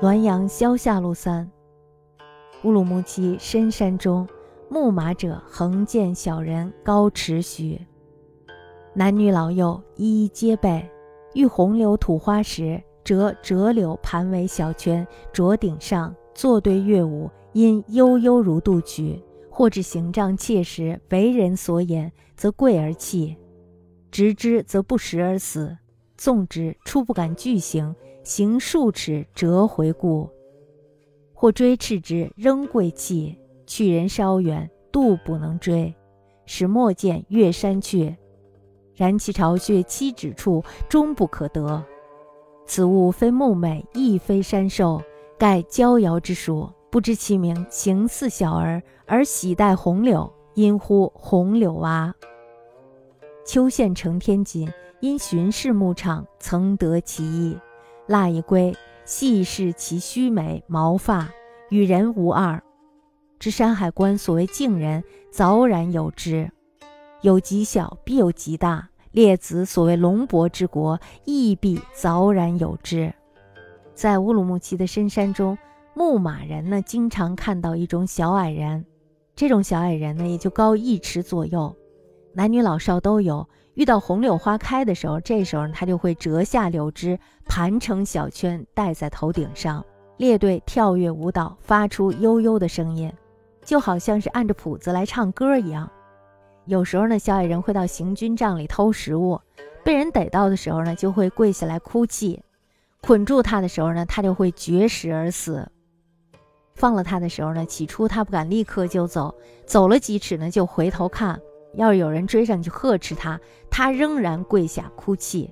滦阳萧下路三。乌鲁木齐深山中，牧马者横见小人高持许，男女老幼一一皆备。遇洪流吐花时，折折柳盘为小圈，着顶上，坐对乐舞，因悠悠如渡曲。或至形状切实，为人所眼，则贵而弃；执之则不食而死。纵之，初不敢具行。行数尺，折回顾；或追斥之，仍贵气。去人稍远，度不能追，使莫见越山阙。然其巢穴七指处，终不可得。此物非木美，亦非山兽，盖娇瑶之属。不知其名，形似小儿，而喜带红柳，因呼红柳蛙。秋县承天锦，因巡视牧场，曾得其意。腊一归，细视其须眉毛发，与人无二。知山海关所谓境人，早然有之。有极小，必有极大。列子所谓龙伯之国，亦必早然有之。在乌鲁木齐的深山中，牧马人呢，经常看到一种小矮人。这种小矮人呢，也就高一尺左右，男女老少都有。遇到红柳花开的时候，这时候他就会折下柳枝，盘成小圈，戴在头顶上，列队跳跃舞蹈，发出悠悠的声音，就好像是按着谱子来唱歌一样。有时候呢，小矮人会到行军帐里偷食物，被人逮到的时候呢，就会跪下来哭泣；捆住他的时候呢，他就会绝食而死；放了他的时候呢，起初他不敢立刻就走，走了几尺呢，就回头看。要是有人追上去呵斥他，他仍然跪下哭泣。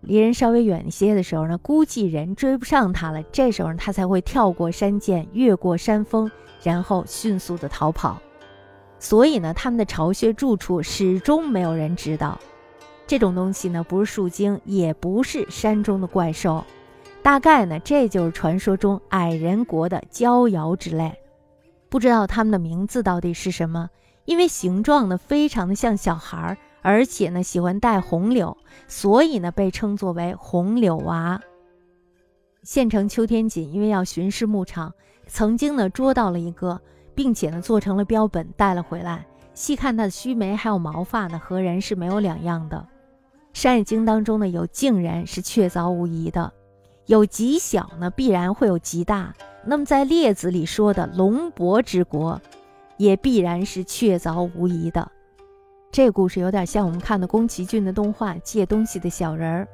离人稍微远一些的时候呢，估计人追不上他了，这时候呢他才会跳过山涧，越过山峰，然后迅速的逃跑。所以呢，他们的巢穴住处始终没有人知道。这种东西呢，不是树精，也不是山中的怪兽，大概呢，这就是传说中矮人国的鲛瑶之类。不知道他们的名字到底是什么。因为形状呢非常的像小孩儿，而且呢喜欢戴红柳，所以呢被称作为红柳娃。县城秋天锦因为要巡视牧场，曾经呢捉到了一个，并且呢做成了标本带了回来。细看它的须眉还有毛发呢，和人是没有两样的。《山海经》当中呢有竟然是确凿无疑的，有极小呢必然会有极大。那么在《列子》里说的龙伯之国。也必然是确凿无疑的。这故事有点像我们看的宫崎骏的动画《借东西的小人儿》。